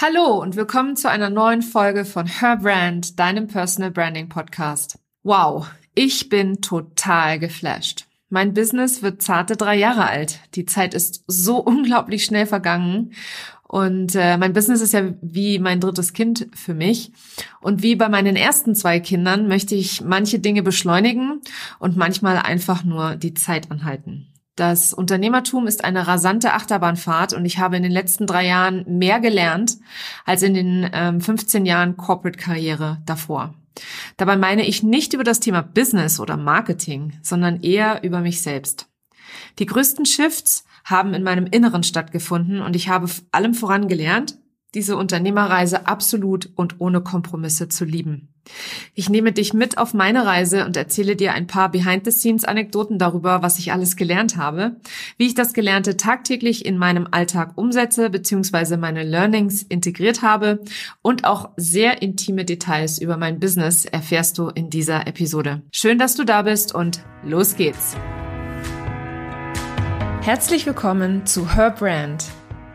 Hallo und willkommen zu einer neuen Folge von Her Brand, deinem Personal Branding Podcast. Wow, ich bin total geflasht. Mein Business wird zarte drei Jahre alt. Die Zeit ist so unglaublich schnell vergangen. Und äh, mein Business ist ja wie mein drittes Kind für mich. Und wie bei meinen ersten zwei Kindern möchte ich manche Dinge beschleunigen und manchmal einfach nur die Zeit anhalten. Das Unternehmertum ist eine rasante Achterbahnfahrt und ich habe in den letzten drei Jahren mehr gelernt als in den ähm, 15 Jahren Corporate-Karriere davor. Dabei meine ich nicht über das Thema Business oder Marketing, sondern eher über mich selbst. Die größten Shifts haben in meinem Inneren stattgefunden und ich habe allem voran gelernt, diese Unternehmerreise absolut und ohne Kompromisse zu lieben. Ich nehme dich mit auf meine Reise und erzähle dir ein paar Behind-the-Scenes-Anekdoten darüber, was ich alles gelernt habe, wie ich das Gelernte tagtäglich in meinem Alltag umsetze bzw. meine Learnings integriert habe und auch sehr intime Details über mein Business erfährst du in dieser Episode. Schön, dass du da bist und los geht's. Herzlich willkommen zu Her Brand,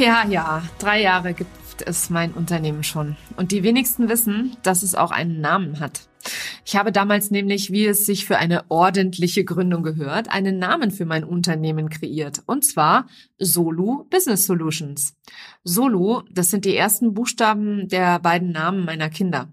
Ja, ja, drei Jahre gibt es mein Unternehmen schon. Und die wenigsten wissen, dass es auch einen Namen hat. Ich habe damals nämlich, wie es sich für eine ordentliche Gründung gehört, einen Namen für mein Unternehmen kreiert. Und zwar Solu Business Solutions. Solu, das sind die ersten Buchstaben der beiden Namen meiner Kinder.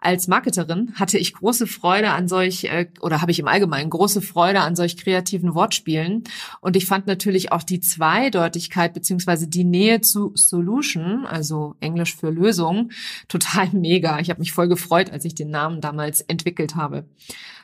Als Marketerin hatte ich große Freude an solch, äh, oder habe ich im Allgemeinen große Freude an solch kreativen Wortspielen. Und ich fand natürlich auch die Zweideutigkeit beziehungsweise die Nähe zu Solution, also Englisch für Lösung, total mega. Ich habe mich voll gefreut, als ich den Namen damals entwickelt habe.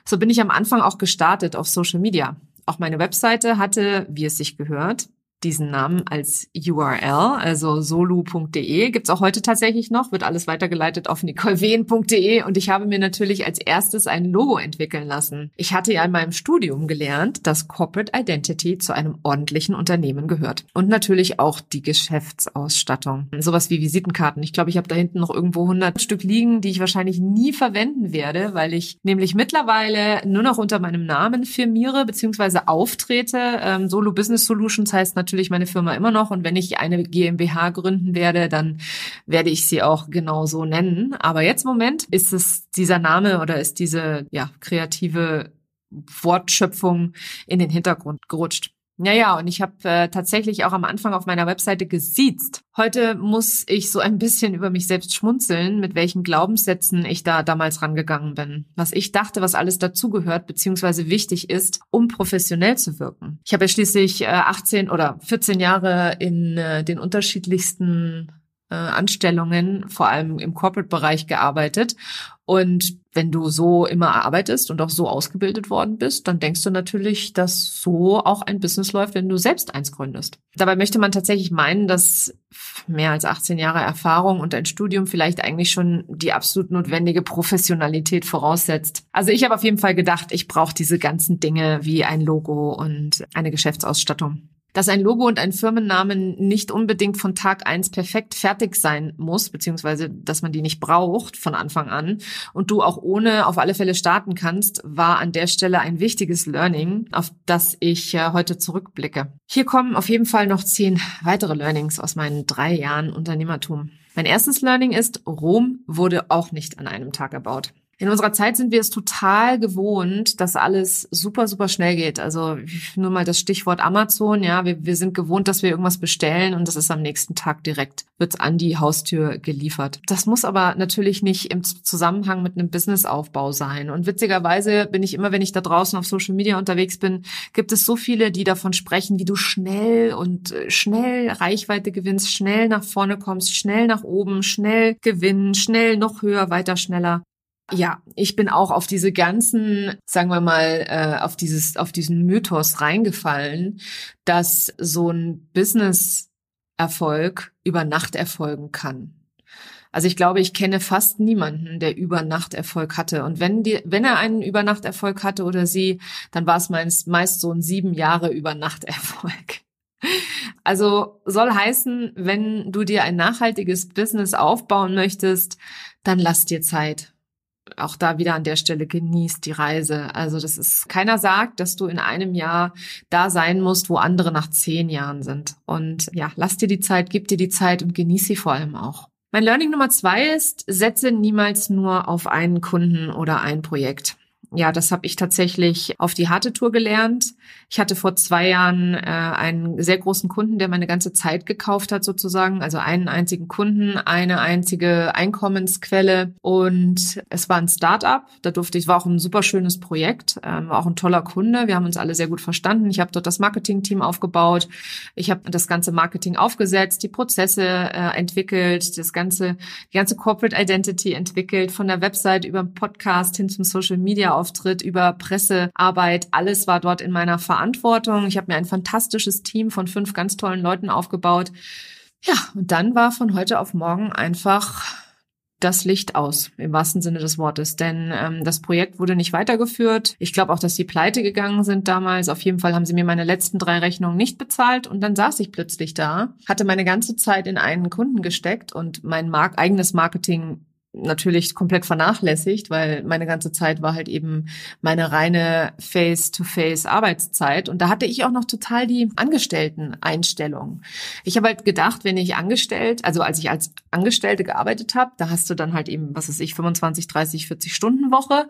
So bin ich am Anfang auch gestartet auf Social Media. Auch meine Webseite hatte, wie es sich gehört, diesen Namen als URL, also solu.de. Gibt's auch heute tatsächlich noch, wird alles weitergeleitet auf nicolewehen.de und ich habe mir natürlich als erstes ein Logo entwickeln lassen. Ich hatte ja in meinem Studium gelernt, dass Corporate Identity zu einem ordentlichen Unternehmen gehört. Und natürlich auch die Geschäftsausstattung. Sowas wie Visitenkarten. Ich glaube, ich habe da hinten noch irgendwo 100 Stück liegen, die ich wahrscheinlich nie verwenden werde, weil ich nämlich mittlerweile nur noch unter meinem Namen firmiere bzw. auftrete. Ähm, Solo Business Solutions heißt natürlich natürlich meine Firma immer noch und wenn ich eine GmbH gründen werde, dann werde ich sie auch genau so nennen. Aber jetzt im Moment ist es dieser Name oder ist diese ja kreative Wortschöpfung in den Hintergrund gerutscht. Ja, ja, und ich habe äh, tatsächlich auch am Anfang auf meiner Webseite gesiezt. Heute muss ich so ein bisschen über mich selbst schmunzeln, mit welchen Glaubenssätzen ich da damals rangegangen bin. Was ich dachte, was alles dazugehört, beziehungsweise wichtig ist, um professionell zu wirken. Ich habe ja schließlich äh, 18 oder 14 Jahre in äh, den unterschiedlichsten äh, Anstellungen, vor allem im Corporate-Bereich gearbeitet. Und wenn du so immer arbeitest und auch so ausgebildet worden bist, dann denkst du natürlich, dass so auch ein Business läuft, wenn du selbst eins gründest. Dabei möchte man tatsächlich meinen, dass mehr als 18 Jahre Erfahrung und ein Studium vielleicht eigentlich schon die absolut notwendige Professionalität voraussetzt. Also ich habe auf jeden Fall gedacht, ich brauche diese ganzen Dinge wie ein Logo und eine Geschäftsausstattung dass ein Logo und ein Firmennamen nicht unbedingt von Tag eins perfekt fertig sein muss, beziehungsweise dass man die nicht braucht von Anfang an und du auch ohne auf alle Fälle starten kannst, war an der Stelle ein wichtiges Learning, auf das ich äh, heute zurückblicke. Hier kommen auf jeden Fall noch zehn weitere Learnings aus meinen drei Jahren Unternehmertum. Mein erstes Learning ist, Rom wurde auch nicht an einem Tag erbaut. In unserer Zeit sind wir es total gewohnt, dass alles super, super schnell geht. Also nur mal das Stichwort Amazon, ja, wir, wir sind gewohnt, dass wir irgendwas bestellen und das ist am nächsten Tag direkt, wird an die Haustür geliefert. Das muss aber natürlich nicht im Zusammenhang mit einem Businessaufbau sein. Und witzigerweise bin ich immer, wenn ich da draußen auf Social Media unterwegs bin, gibt es so viele, die davon sprechen, wie du schnell und äh, schnell Reichweite gewinnst, schnell nach vorne kommst, schnell nach oben, schnell gewinnen, schnell noch höher, weiter, schneller. Ja, ich bin auch auf diese ganzen, sagen wir mal, äh, auf dieses, auf diesen Mythos reingefallen, dass so ein Business Erfolg über Nacht erfolgen kann. Also ich glaube, ich kenne fast niemanden, der über Nacht Erfolg hatte. Und wenn die, wenn er einen über Nacht Erfolg hatte oder sie, dann war es meist, meist so ein sieben Jahre über Nacht Erfolg. Also soll heißen, wenn du dir ein nachhaltiges Business aufbauen möchtest, dann lass dir Zeit. Auch da wieder an der Stelle genießt die Reise. Also das ist, keiner sagt, dass du in einem Jahr da sein musst, wo andere nach zehn Jahren sind. Und ja, lass dir die Zeit, gib dir die Zeit und genieß sie vor allem auch. Mein Learning Nummer zwei ist, setze niemals nur auf einen Kunden oder ein Projekt ja, das habe ich tatsächlich auf die harte Tour gelernt. Ich hatte vor zwei Jahren äh, einen sehr großen Kunden, der meine ganze Zeit gekauft hat, sozusagen. Also einen einzigen Kunden, eine einzige Einkommensquelle. Und es war ein Start-up. Da durfte ich, war auch ein super schönes Projekt, ähm, war auch ein toller Kunde. Wir haben uns alle sehr gut verstanden. Ich habe dort das Marketing-Team aufgebaut. Ich habe das ganze Marketing aufgesetzt, die Prozesse äh, entwickelt, das ganze, die ganze Corporate Identity entwickelt, von der Website über Podcast hin zum Social Media Auftritt, über Pressearbeit. Alles war dort in meiner Verantwortung. Ich habe mir ein fantastisches Team von fünf ganz tollen Leuten aufgebaut. Ja, und dann war von heute auf morgen einfach das Licht aus, im wahrsten Sinne des Wortes. Denn ähm, das Projekt wurde nicht weitergeführt. Ich glaube auch, dass die pleite gegangen sind damals. Auf jeden Fall haben sie mir meine letzten drei Rechnungen nicht bezahlt. Und dann saß ich plötzlich da, hatte meine ganze Zeit in einen Kunden gesteckt und mein Mark eigenes Marketing natürlich komplett vernachlässigt, weil meine ganze Zeit war halt eben meine reine Face-to-Face Arbeitszeit und da hatte ich auch noch total die Angestellten-Einstellung. Ich habe halt gedacht, wenn ich angestellt, also als ich als Angestellte gearbeitet habe, da hast du dann halt eben, was weiß ich, 25, 30, 40 Stunden Woche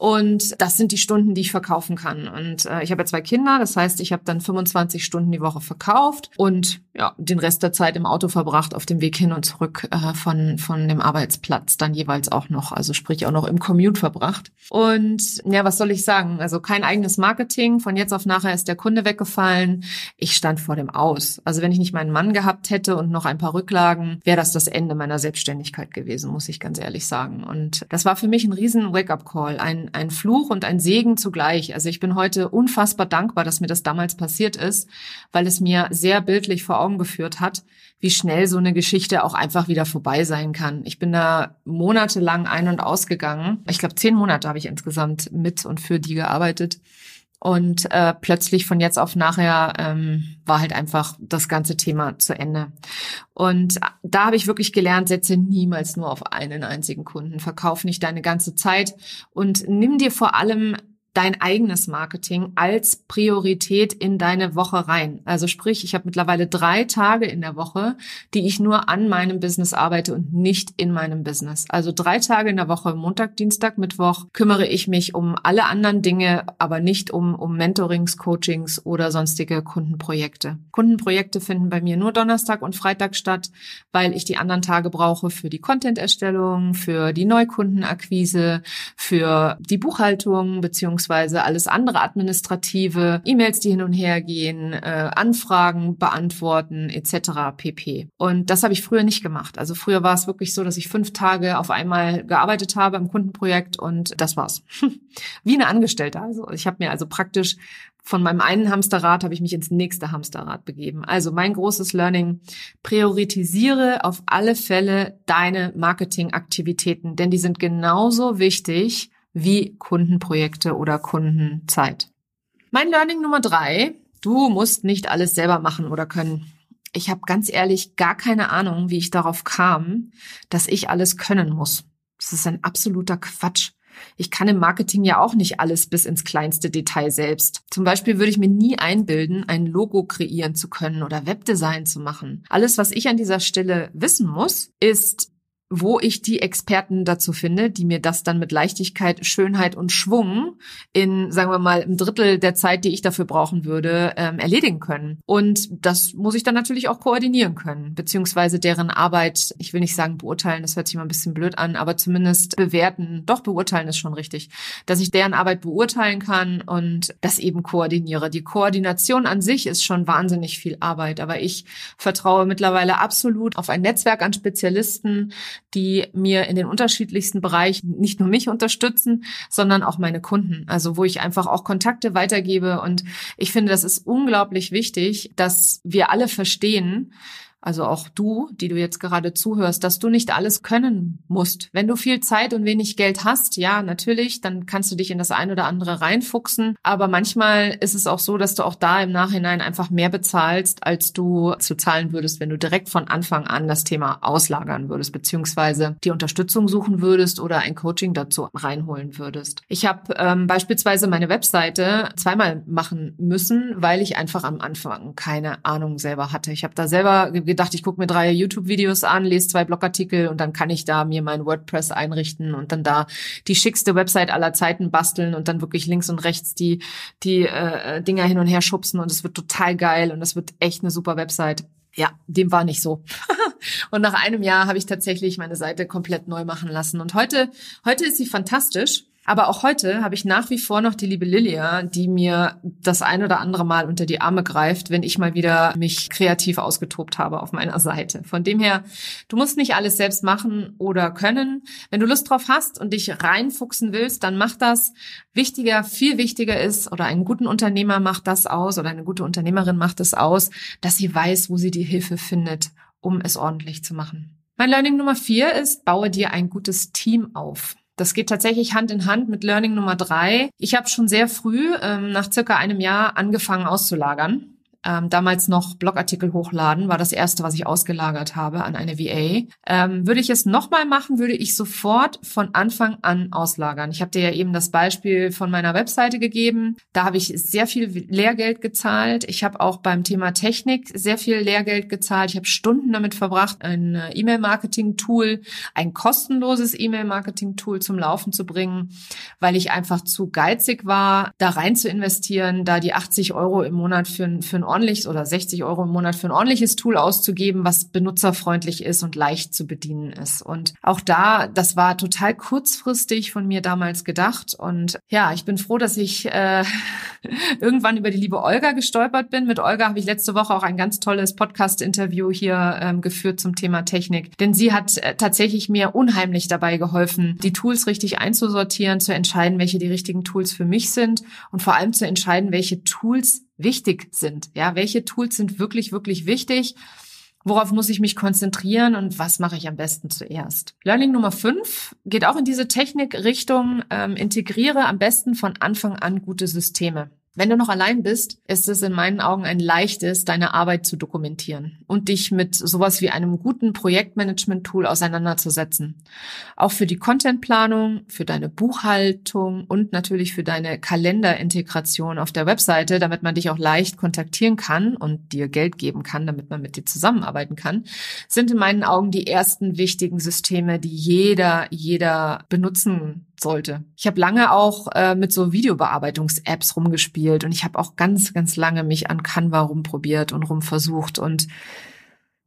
und das sind die Stunden, die ich verkaufen kann. Und äh, ich habe ja zwei Kinder, das heißt, ich habe dann 25 Stunden die Woche verkauft und ja, den Rest der Zeit im Auto verbracht, auf dem Weg hin und zurück äh, von, von dem Arbeitsplatz dann jeweils auch noch, also sprich auch noch im Commute verbracht. Und ja, was soll ich sagen? Also kein eigenes Marketing. Von jetzt auf nachher ist der Kunde weggefallen. Ich stand vor dem Aus. Also wenn ich nicht meinen Mann gehabt hätte und noch ein paar Rücklagen, wäre das das Ende meiner Selbstständigkeit gewesen, muss ich ganz ehrlich sagen. Und das war für mich ein riesen Wake-up-Call, ein ein, Fluch und ein Segen zugleich. Also ich bin heute unfassbar dankbar, dass mir das damals passiert ist, weil es mir sehr bildlich vor Augen geführt hat, wie schnell so eine Geschichte auch einfach wieder vorbei sein kann. Ich bin da monatelang ein- und ausgegangen. Ich glaube, zehn Monate habe ich insgesamt mit und für die gearbeitet. Und äh, plötzlich von jetzt auf nachher ähm, war halt einfach das ganze Thema zu Ende. Und da habe ich wirklich gelernt, setze niemals nur auf einen einzigen Kunden. Verkauf nicht deine ganze Zeit und nimm dir vor allem dein eigenes Marketing als Priorität in deine Woche rein. Also sprich, ich habe mittlerweile drei Tage in der Woche, die ich nur an meinem Business arbeite und nicht in meinem Business. Also drei Tage in der Woche, Montag, Dienstag, Mittwoch, kümmere ich mich um alle anderen Dinge, aber nicht um, um Mentorings, Coachings oder sonstige Kundenprojekte. Kundenprojekte finden bei mir nur Donnerstag und Freitag statt, weil ich die anderen Tage brauche für die Content-Erstellung, für die Neukundenakquise, für die Buchhaltung beziehungsweise beziehungsweise alles andere administrative, E-Mails, die hin und her gehen, äh, Anfragen beantworten etc. pp. Und das habe ich früher nicht gemacht. Also früher war es wirklich so, dass ich fünf Tage auf einmal gearbeitet habe im Kundenprojekt und das war's. Wie eine Angestellte. Also ich habe mir also praktisch von meinem einen Hamsterrad habe ich mich ins nächste Hamsterrad begeben. Also mein großes Learning, priorisiere auf alle Fälle deine Marketingaktivitäten, denn die sind genauso wichtig wie Kundenprojekte oder Kundenzeit. Mein Learning Nummer drei, du musst nicht alles selber machen oder können. Ich habe ganz ehrlich gar keine Ahnung, wie ich darauf kam, dass ich alles können muss. Das ist ein absoluter Quatsch. Ich kann im Marketing ja auch nicht alles bis ins kleinste Detail selbst. Zum Beispiel würde ich mir nie einbilden, ein Logo kreieren zu können oder Webdesign zu machen. Alles, was ich an dieser Stelle wissen muss, ist, wo ich die Experten dazu finde, die mir das dann mit Leichtigkeit, Schönheit und Schwung in, sagen wir mal, ein Drittel der Zeit, die ich dafür brauchen würde, ähm, erledigen können. Und das muss ich dann natürlich auch koordinieren können, beziehungsweise deren Arbeit, ich will nicht sagen beurteilen, das hört sich mal ein bisschen blöd an, aber zumindest bewerten, doch beurteilen ist schon richtig, dass ich deren Arbeit beurteilen kann und das eben koordiniere. Die Koordination an sich ist schon wahnsinnig viel Arbeit, aber ich vertraue mittlerweile absolut auf ein Netzwerk an Spezialisten, die mir in den unterschiedlichsten Bereichen nicht nur mich unterstützen, sondern auch meine Kunden. Also wo ich einfach auch Kontakte weitergebe. Und ich finde, das ist unglaublich wichtig, dass wir alle verstehen, also auch du, die du jetzt gerade zuhörst, dass du nicht alles können musst. Wenn du viel Zeit und wenig Geld hast, ja, natürlich, dann kannst du dich in das ein oder andere reinfuchsen. Aber manchmal ist es auch so, dass du auch da im Nachhinein einfach mehr bezahlst, als du zu zahlen würdest, wenn du direkt von Anfang an das Thema auslagern würdest, beziehungsweise die Unterstützung suchen würdest oder ein Coaching dazu reinholen würdest. Ich habe ähm, beispielsweise meine Webseite zweimal machen müssen, weil ich einfach am Anfang keine Ahnung selber hatte. Ich habe da selber gedacht, ich gucke mir drei YouTube-Videos an, lese zwei Blogartikel und dann kann ich da mir mein WordPress einrichten und dann da die schickste Website aller Zeiten basteln und dann wirklich links und rechts die, die äh, Dinger hin und her schubsen und es wird total geil und es wird echt eine super Website. Ja, dem war nicht so. und nach einem Jahr habe ich tatsächlich meine Seite komplett neu machen lassen. Und heute, heute ist sie fantastisch. Aber auch heute habe ich nach wie vor noch die liebe Lilia, die mir das ein oder andere Mal unter die Arme greift, wenn ich mal wieder mich kreativ ausgetobt habe auf meiner Seite. Von dem her, du musst nicht alles selbst machen oder können. Wenn du Lust drauf hast und dich reinfuchsen willst, dann mach das. Wichtiger, viel wichtiger ist, oder einen guten Unternehmer macht das aus, oder eine gute Unternehmerin macht es das aus, dass sie weiß, wo sie die Hilfe findet, um es ordentlich zu machen. Mein Learning Nummer vier ist, baue dir ein gutes Team auf. Das geht tatsächlich Hand in Hand mit Learning Nummer drei. Ich habe schon sehr früh, ähm, nach circa einem Jahr, angefangen auszulagern ähm, damals noch Blogartikel hochladen, war das erste, was ich ausgelagert habe an eine VA. Ähm, würde ich es nochmal machen, würde ich sofort von Anfang an auslagern. Ich habe dir ja eben das Beispiel von meiner Webseite gegeben. Da habe ich sehr viel Lehrgeld gezahlt. Ich habe auch beim Thema Technik sehr viel Lehrgeld gezahlt. Ich habe Stunden damit verbracht, ein äh, E-Mail-Marketing-Tool, ein kostenloses E-Mail-Marketing-Tool zum Laufen zu bringen, weil ich einfach zu geizig war, da rein zu investieren, da die 80 Euro im Monat für, für ein ordentliches oder 60 Euro im Monat für ein ordentliches Tool auszugeben, was benutzerfreundlich ist und leicht zu bedienen ist. Und auch da, das war total kurzfristig von mir damals gedacht. Und ja, ich bin froh, dass ich äh, irgendwann über die liebe Olga gestolpert bin. Mit Olga habe ich letzte Woche auch ein ganz tolles Podcast-Interview hier ähm, geführt zum Thema Technik. Denn sie hat äh, tatsächlich mir unheimlich dabei geholfen, die Tools richtig einzusortieren, zu entscheiden, welche die richtigen Tools für mich sind und vor allem zu entscheiden, welche Tools wichtig sind. Ja, welche Tools sind wirklich, wirklich wichtig? Worauf muss ich mich konzentrieren und was mache ich am besten zuerst? Learning Nummer fünf geht auch in diese Technikrichtung. Ähm, integriere am besten von Anfang an gute Systeme. Wenn du noch allein bist, ist es in meinen Augen ein leichtes, deine Arbeit zu dokumentieren und dich mit sowas wie einem guten Projektmanagement-Tool auseinanderzusetzen. Auch für die Contentplanung, für deine Buchhaltung und natürlich für deine Kalenderintegration auf der Webseite, damit man dich auch leicht kontaktieren kann und dir Geld geben kann, damit man mit dir zusammenarbeiten kann, sind in meinen Augen die ersten wichtigen Systeme, die jeder, jeder benutzen sollte. Ich habe lange auch äh, mit so Videobearbeitungs-Apps rumgespielt und ich habe auch ganz, ganz lange mich an Canva rumprobiert und rumversucht und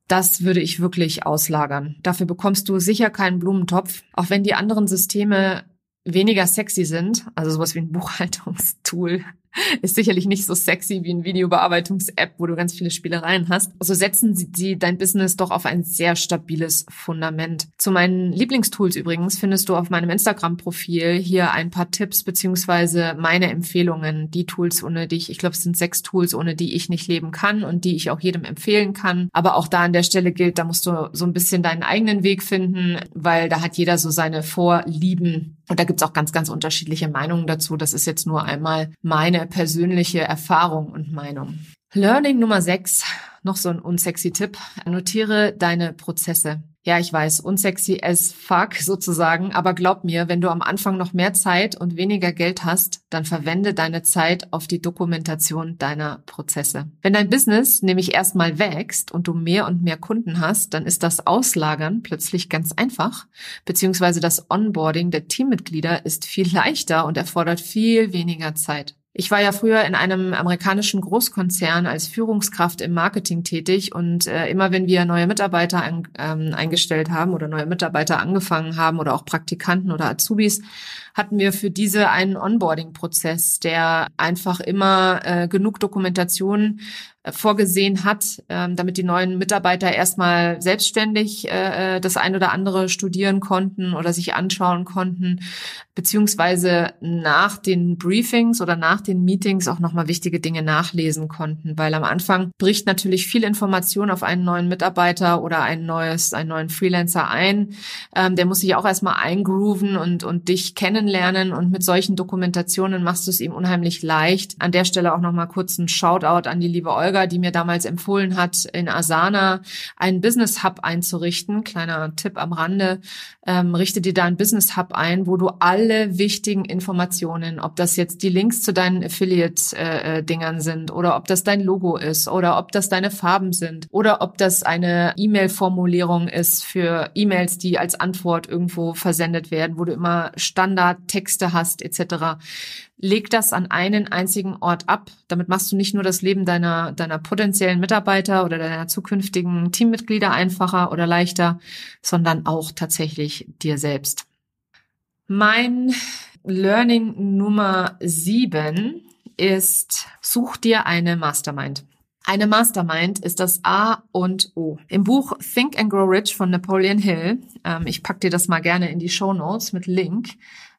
das würde ich wirklich auslagern. Dafür bekommst du sicher keinen Blumentopf, auch wenn die anderen Systeme weniger sexy sind, also sowas wie ein Buchhaltungstool ist sicherlich nicht so sexy wie ein Videobearbeitungs-App, wo du ganz viele Spielereien hast. So also setzen sie, dein Business doch auf ein sehr stabiles Fundament. Zu meinen Lieblingstools übrigens findest du auf meinem Instagram-Profil hier ein paar Tipps beziehungsweise meine Empfehlungen, die Tools, ohne die ich, ich glaube, es sind sechs Tools, ohne die ich nicht leben kann und die ich auch jedem empfehlen kann. Aber auch da an der Stelle gilt, da musst du so ein bisschen deinen eigenen Weg finden, weil da hat jeder so seine Vorlieben. Und da gibt's auch ganz, ganz unterschiedliche Meinungen dazu. Das ist jetzt nur einmal meine persönliche Erfahrung und Meinung. Learning Nummer 6, noch so ein unsexy Tipp. Notiere deine Prozesse. Ja, ich weiß, unsexy as fuck sozusagen, aber glaub mir, wenn du am Anfang noch mehr Zeit und weniger Geld hast, dann verwende deine Zeit auf die Dokumentation deiner Prozesse. Wenn dein Business nämlich erstmal wächst und du mehr und mehr Kunden hast, dann ist das Auslagern plötzlich ganz einfach, beziehungsweise das Onboarding der Teammitglieder ist viel leichter und erfordert viel weniger Zeit. Ich war ja früher in einem amerikanischen Großkonzern als Führungskraft im Marketing tätig und äh, immer wenn wir neue Mitarbeiter ein, ähm, eingestellt haben oder neue Mitarbeiter angefangen haben oder auch Praktikanten oder Azubis, hatten wir für diese einen Onboarding-Prozess, der einfach immer äh, genug Dokumentation vorgesehen hat, ähm, damit die neuen Mitarbeiter erstmal selbstständig äh, äh, das ein oder andere studieren konnten oder sich anschauen konnten, beziehungsweise nach den Briefings oder nach den Meetings auch nochmal wichtige Dinge nachlesen konnten, weil am Anfang bricht natürlich viel Information auf einen neuen Mitarbeiter oder ein neues, einen neuen Freelancer ein. Ähm, der muss sich auch erstmal eingrooven und, und dich kennenlernen und mit solchen Dokumentationen machst du es ihm unheimlich leicht. An der Stelle auch nochmal kurz ein Shoutout an die liebe Olga Olga, die mir damals empfohlen hat, in Asana einen Business Hub einzurichten. Kleiner Tipp am Rande. Ähm, richte dir da einen Business Hub ein, wo du alle wichtigen Informationen, ob das jetzt die Links zu deinen Affiliate-Dingern äh, sind oder ob das dein Logo ist oder ob das deine Farben sind oder ob das eine E-Mail-Formulierung ist für E-Mails, die als Antwort irgendwo versendet werden, wo du immer Standardtexte hast etc leg das an einen einzigen Ort ab. Damit machst du nicht nur das Leben deiner, deiner potenziellen Mitarbeiter oder deiner zukünftigen Teammitglieder einfacher oder leichter, sondern auch tatsächlich dir selbst. Mein Learning Nummer sieben ist, such dir eine Mastermind. Eine Mastermind ist das A und O. Im Buch Think and Grow Rich von Napoleon Hill, ähm, ich pack dir das mal gerne in die Show Notes mit Link,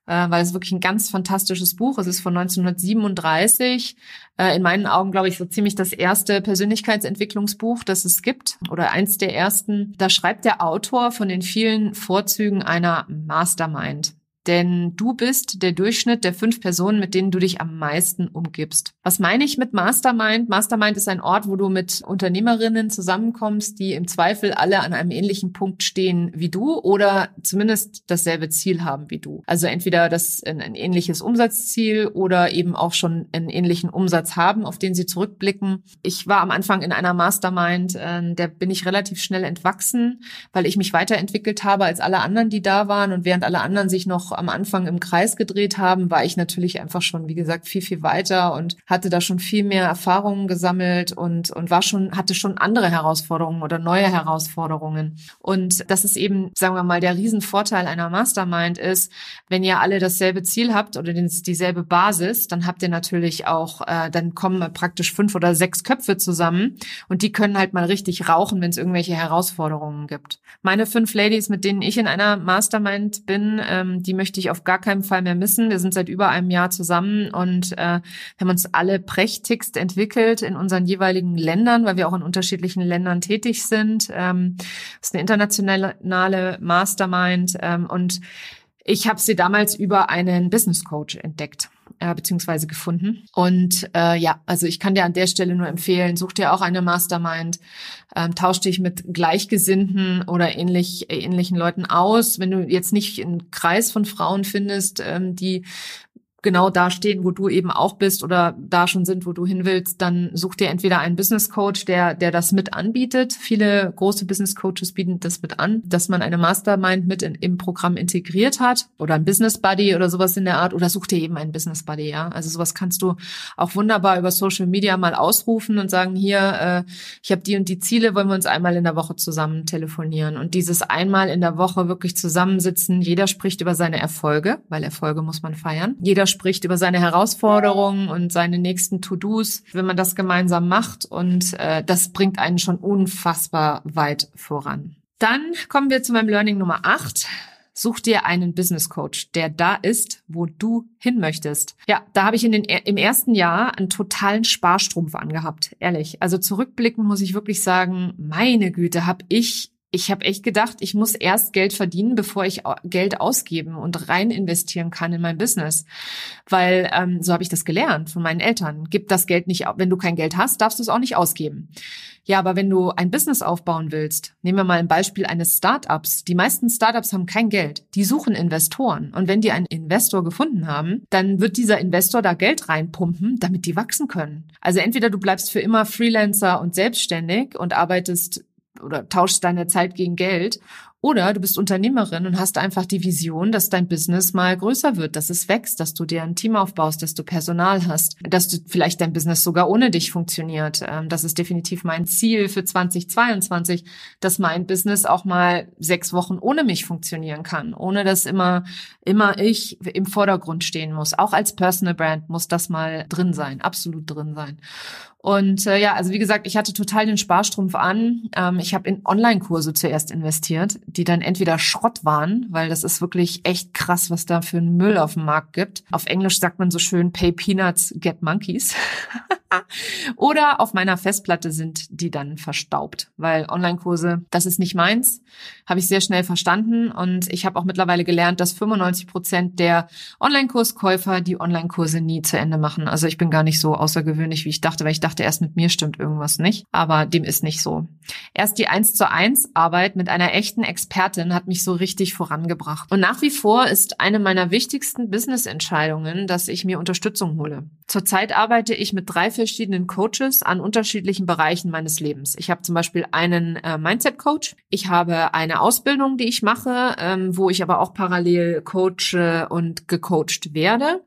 äh, weil es wirklich ein ganz fantastisches Buch. Es ist von 1937. Äh, in meinen Augen, glaube ich, so ziemlich das erste Persönlichkeitsentwicklungsbuch, das es gibt oder eins der ersten. Da schreibt der Autor von den vielen Vorzügen einer Mastermind denn du bist der Durchschnitt der fünf Personen, mit denen du dich am meisten umgibst. Was meine ich mit Mastermind? Mastermind ist ein Ort, wo du mit Unternehmerinnen zusammenkommst, die im Zweifel alle an einem ähnlichen Punkt stehen wie du oder zumindest dasselbe Ziel haben wie du. Also entweder das ein, ein ähnliches Umsatzziel oder eben auch schon einen ähnlichen Umsatz haben, auf den sie zurückblicken. Ich war am Anfang in einer Mastermind, äh, der bin ich relativ schnell entwachsen, weil ich mich weiterentwickelt habe als alle anderen, die da waren und während alle anderen sich noch am Anfang im Kreis gedreht haben, war ich natürlich einfach schon, wie gesagt, viel, viel weiter und hatte da schon viel mehr Erfahrungen gesammelt und, und war schon, hatte schon andere Herausforderungen oder neue Herausforderungen. Und das ist eben, sagen wir mal, der Riesenvorteil einer Mastermind ist, wenn ihr alle dasselbe Ziel habt oder dieselbe Basis, dann habt ihr natürlich auch, äh, dann kommen praktisch fünf oder sechs Köpfe zusammen und die können halt mal richtig rauchen, wenn es irgendwelche Herausforderungen gibt. Meine fünf Ladies, mit denen ich in einer Mastermind bin, ähm, die möchte ich auf gar keinen Fall mehr missen. Wir sind seit über einem Jahr zusammen und äh, haben uns alle prächtigst entwickelt in unseren jeweiligen Ländern, weil wir auch in unterschiedlichen Ländern tätig sind. Ähm, ist eine internationale Mastermind ähm, und ich habe sie damals über einen Business Coach entdeckt äh, beziehungsweise gefunden. Und äh, ja, also ich kann dir an der Stelle nur empfehlen, such dir auch eine Mastermind, ähm, tausch dich mit Gleichgesinnten oder ähnlich, äh, ähnlichen Leuten aus. Wenn du jetzt nicht einen Kreis von Frauen findest, ähm, die genau da stehen, wo du eben auch bist oder da schon sind, wo du hin willst, dann such dir entweder einen Business Coach, der, der das mit anbietet. Viele große Business Coaches bieten das mit an, dass man eine Mastermind mit in, im Programm integriert hat oder ein Business Buddy oder sowas in der Art oder such dir eben einen Business Buddy, ja. Also sowas kannst du auch wunderbar über Social Media mal ausrufen und sagen, hier, äh, ich habe die und die Ziele, wollen wir uns einmal in der Woche zusammen telefonieren und dieses einmal in der Woche wirklich zusammensitzen. Jeder spricht über seine Erfolge, weil Erfolge muss man feiern. Jeder spricht über seine Herausforderungen und seine nächsten To-Dos, wenn man das gemeinsam macht. Und äh, das bringt einen schon unfassbar weit voran. Dann kommen wir zu meinem Learning Nummer 8. Such dir einen Business Coach, der da ist, wo du hin möchtest. Ja, da habe ich in den, im ersten Jahr einen totalen Sparstrumpf angehabt, ehrlich. Also zurückblicken muss ich wirklich sagen, meine Güte, habe ich ich habe echt gedacht, ich muss erst Geld verdienen, bevor ich Geld ausgeben und rein investieren kann in mein Business. Weil ähm, so habe ich das gelernt von meinen Eltern. Gib das Geld nicht, wenn du kein Geld hast, darfst du es auch nicht ausgeben. Ja, aber wenn du ein Business aufbauen willst, nehmen wir mal ein Beispiel eines Startups. Die meisten Startups haben kein Geld. Die suchen Investoren. Und wenn die einen Investor gefunden haben, dann wird dieser Investor da Geld reinpumpen, damit die wachsen können. Also entweder du bleibst für immer Freelancer und selbstständig und arbeitest oder tauschst deine Zeit gegen Geld Oder du bist Unternehmerin und hast einfach die Vision, dass dein Business mal größer wird, dass es wächst, dass du dir ein Team aufbaust, dass du Personal hast, dass du vielleicht dein Business sogar ohne dich funktioniert. Ähm, das ist definitiv mein Ziel für 2022, dass mein Business auch mal sechs Wochen ohne mich funktionieren kann, ohne dass immer, immer ich im Vordergrund stehen muss. Auch als Personal Brand muss das mal drin sein, absolut drin sein. Und äh, ja, also wie gesagt, ich hatte total den Sparstrumpf an. Ähm, ich habe in Online-Kurse zuerst investiert, die dann entweder Schrott waren, weil das ist wirklich echt krass, was da für ein Müll auf dem Markt gibt. Auf Englisch sagt man so schön, pay peanuts, get monkeys. Oder auf meiner Festplatte sind die dann verstaubt, weil Online-Kurse, das ist nicht meins, habe ich sehr schnell verstanden und ich habe auch mittlerweile gelernt, dass 95 Prozent der Online-Kurskäufer die Online-Kurse nie zu Ende machen. Also ich bin gar nicht so außergewöhnlich, wie ich dachte, weil ich dachte erst mit mir stimmt irgendwas nicht, aber dem ist nicht so. Erst die 1 zu 1 Arbeit mit einer echten Expertin hat mich so richtig vorangebracht. Und nach wie vor ist eine meiner wichtigsten Business-Entscheidungen, dass ich mir Unterstützung hole. Zurzeit arbeite ich mit drei verschiedenen Coaches an unterschiedlichen Bereichen meines Lebens. Ich habe zum Beispiel einen äh, Mindset-Coach. Ich habe eine Ausbildung, die ich mache, ähm, wo ich aber auch parallel coache und gecoacht werde.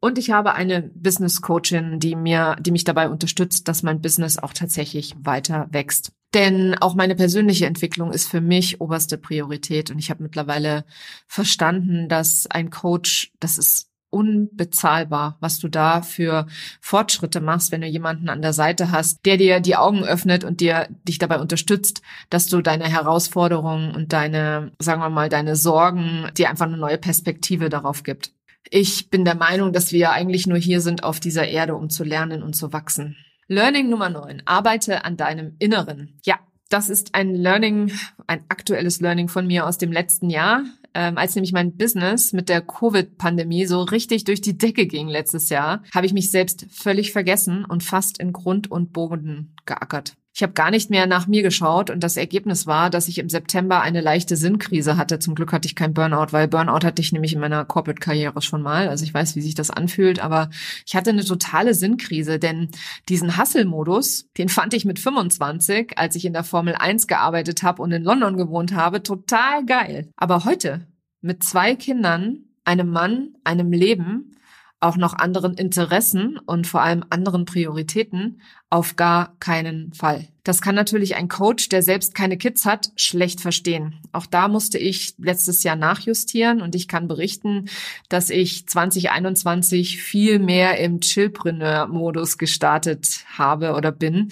Und ich habe eine Business Coachin, die mir, die mich dabei unterstützt, dass mein Business auch tatsächlich weiter wächst. Denn auch meine persönliche Entwicklung ist für mich oberste Priorität. Und ich habe mittlerweile verstanden, dass ein Coach, das ist unbezahlbar, was du da für Fortschritte machst, wenn du jemanden an der Seite hast, der dir die Augen öffnet und dir dich dabei unterstützt, dass du deine Herausforderungen und deine, sagen wir mal, deine Sorgen, dir einfach eine neue Perspektive darauf gibt. Ich bin der Meinung, dass wir eigentlich nur hier sind auf dieser Erde, um zu lernen und zu wachsen. Learning Nummer 9. Arbeite an deinem Inneren. Ja, das ist ein Learning, ein aktuelles Learning von mir aus dem letzten Jahr ähm, als nämlich mein Business mit der Covid-Pandemie so richtig durch die Decke ging letztes Jahr, habe ich mich selbst völlig vergessen und fast in Grund und Boden geackert. Ich habe gar nicht mehr nach mir geschaut und das Ergebnis war, dass ich im September eine leichte Sinnkrise hatte. Zum Glück hatte ich kein Burnout, weil Burnout hatte ich nämlich in meiner Corporate-Karriere schon mal. Also ich weiß, wie sich das anfühlt, aber ich hatte eine totale Sinnkrise, denn diesen Hustle-Modus, den fand ich mit 25, als ich in der Formel 1 gearbeitet habe und in London gewohnt habe, total geil. Aber heute, mit zwei Kindern, einem Mann, einem Leben, auch noch anderen Interessen und vor allem anderen Prioritäten auf gar keinen Fall. Das kann natürlich ein Coach, der selbst keine Kids hat, schlecht verstehen. Auch da musste ich letztes Jahr nachjustieren und ich kann berichten, dass ich 2021 viel mehr im Chillpreneur-Modus gestartet habe oder bin,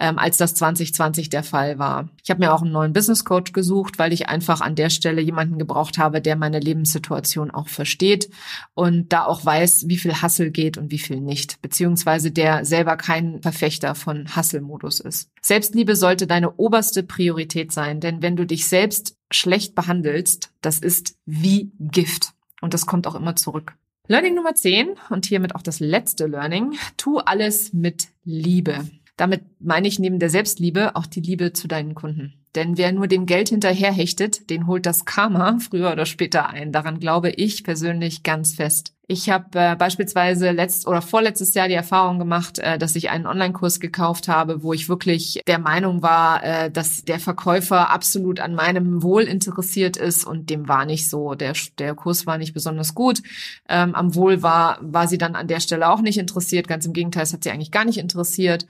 ähm, als das 2020 der Fall war. Ich habe mir auch einen neuen Business Coach gesucht, weil ich einfach an der Stelle jemanden gebraucht habe, der meine Lebenssituation auch versteht und da auch weiß, wie viel Hassel geht und wie viel nicht, beziehungsweise der selber kein Verfechter von Hustle-Modus ist. Selbstliebe sollte deine oberste Priorität sein, denn wenn du dich selbst schlecht behandelst, das ist wie Gift. Und das kommt auch immer zurück. Learning Nummer 10 und hiermit auch das letzte Learning. Tu alles mit Liebe. Damit meine ich neben der Selbstliebe auch die Liebe zu deinen Kunden. Denn wer nur dem Geld hinterherhechtet, den holt das Karma früher oder später ein. Daran glaube ich persönlich ganz fest. Ich habe äh, beispielsweise letzt oder vorletztes Jahr die Erfahrung gemacht, äh, dass ich einen Online-Kurs gekauft habe, wo ich wirklich der Meinung war, äh, dass der Verkäufer absolut an meinem Wohl interessiert ist und dem war nicht so. Der, der Kurs war nicht besonders gut. Ähm, am Wohl war, war sie dann an der Stelle auch nicht interessiert. Ganz im Gegenteil, es hat sie eigentlich gar nicht interessiert.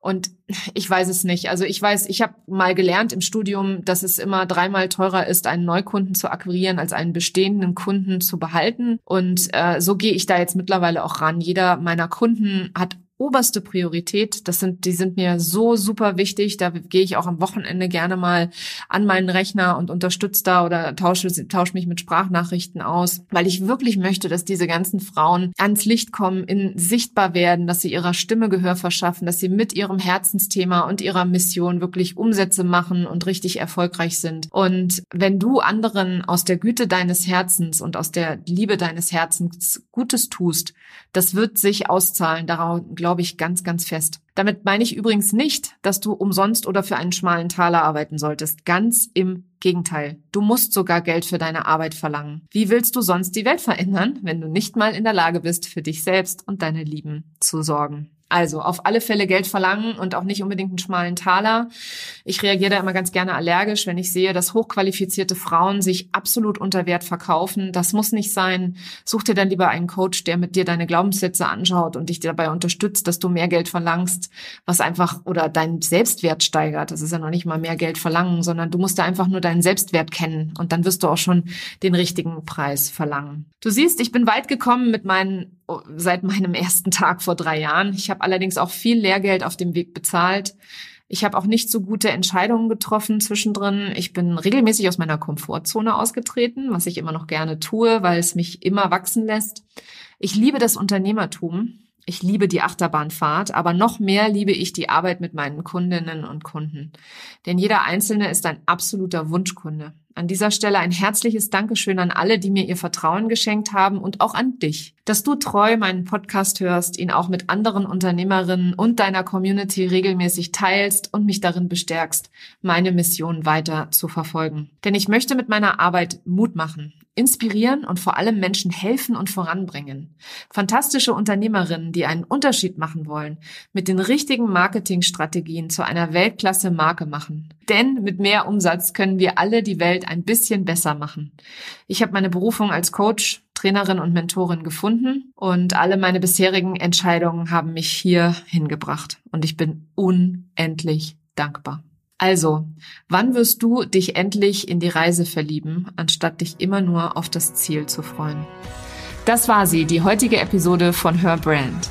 Und ich weiß es nicht. Also ich weiß, ich habe mal gelernt im Studium, dass es immer dreimal teurer ist, einen Neukunden zu akquirieren, als einen bestehenden Kunden zu behalten. Und äh, so gehe ich da jetzt mittlerweile auch ran. Jeder meiner Kunden hat oberste Priorität. Das sind, die sind mir so super wichtig. Da gehe ich auch am Wochenende gerne mal an meinen Rechner und unterstütze da oder tausche, tausche mich mit Sprachnachrichten aus, weil ich wirklich möchte, dass diese ganzen Frauen ans Licht kommen, in sichtbar werden, dass sie ihrer Stimme Gehör verschaffen, dass sie mit ihrem Herzensthema und ihrer Mission wirklich Umsätze machen und richtig erfolgreich sind. Und wenn du anderen aus der Güte deines Herzens und aus der Liebe deines Herzens Gutes tust, das wird sich auszahlen. Darauf glaube ich ganz, ganz fest. Damit meine ich übrigens nicht, dass du umsonst oder für einen schmalen Taler arbeiten solltest. Ganz im Gegenteil. Du musst sogar Geld für deine Arbeit verlangen. Wie willst du sonst die Welt verändern, wenn du nicht mal in der Lage bist, für dich selbst und deine Lieben zu sorgen? Also auf alle Fälle Geld verlangen und auch nicht unbedingt einen schmalen Taler. Ich reagiere da immer ganz gerne allergisch, wenn ich sehe, dass hochqualifizierte Frauen sich absolut unter Wert verkaufen. Das muss nicht sein. Such dir dann lieber einen Coach, der mit dir deine Glaubenssätze anschaut und dich dabei unterstützt, dass du mehr Geld verlangst, was einfach oder deinen Selbstwert steigert. Das ist ja noch nicht mal mehr Geld verlangen, sondern du musst da einfach nur deinen Selbstwert kennen und dann wirst du auch schon den richtigen Preis verlangen. Du siehst, ich bin weit gekommen mit meinen seit meinem ersten Tag vor drei Jahren. Ich habe allerdings auch viel Lehrgeld auf dem Weg bezahlt. Ich habe auch nicht so gute Entscheidungen getroffen zwischendrin. Ich bin regelmäßig aus meiner Komfortzone ausgetreten, was ich immer noch gerne tue, weil es mich immer wachsen lässt. Ich liebe das Unternehmertum. Ich liebe die Achterbahnfahrt, aber noch mehr liebe ich die Arbeit mit meinen Kundinnen und Kunden. Denn jeder Einzelne ist ein absoluter Wunschkunde. An dieser Stelle ein herzliches Dankeschön an alle, die mir ihr Vertrauen geschenkt haben und auch an dich, dass du treu meinen Podcast hörst, ihn auch mit anderen Unternehmerinnen und deiner Community regelmäßig teilst und mich darin bestärkst, meine Mission weiter zu verfolgen. Denn ich möchte mit meiner Arbeit Mut machen, inspirieren und vor allem Menschen helfen und voranbringen. Fantastische Unternehmerinnen, die einen Unterschied machen wollen, mit den richtigen Marketingstrategien zu einer Weltklasse Marke machen. Denn mit mehr Umsatz können wir alle die Welt ein bisschen besser machen. Ich habe meine Berufung als Coach, Trainerin und Mentorin gefunden und alle meine bisherigen Entscheidungen haben mich hier hingebracht und ich bin unendlich dankbar. Also, wann wirst du dich endlich in die Reise verlieben, anstatt dich immer nur auf das Ziel zu freuen? Das war sie, die heutige Episode von Her Brand.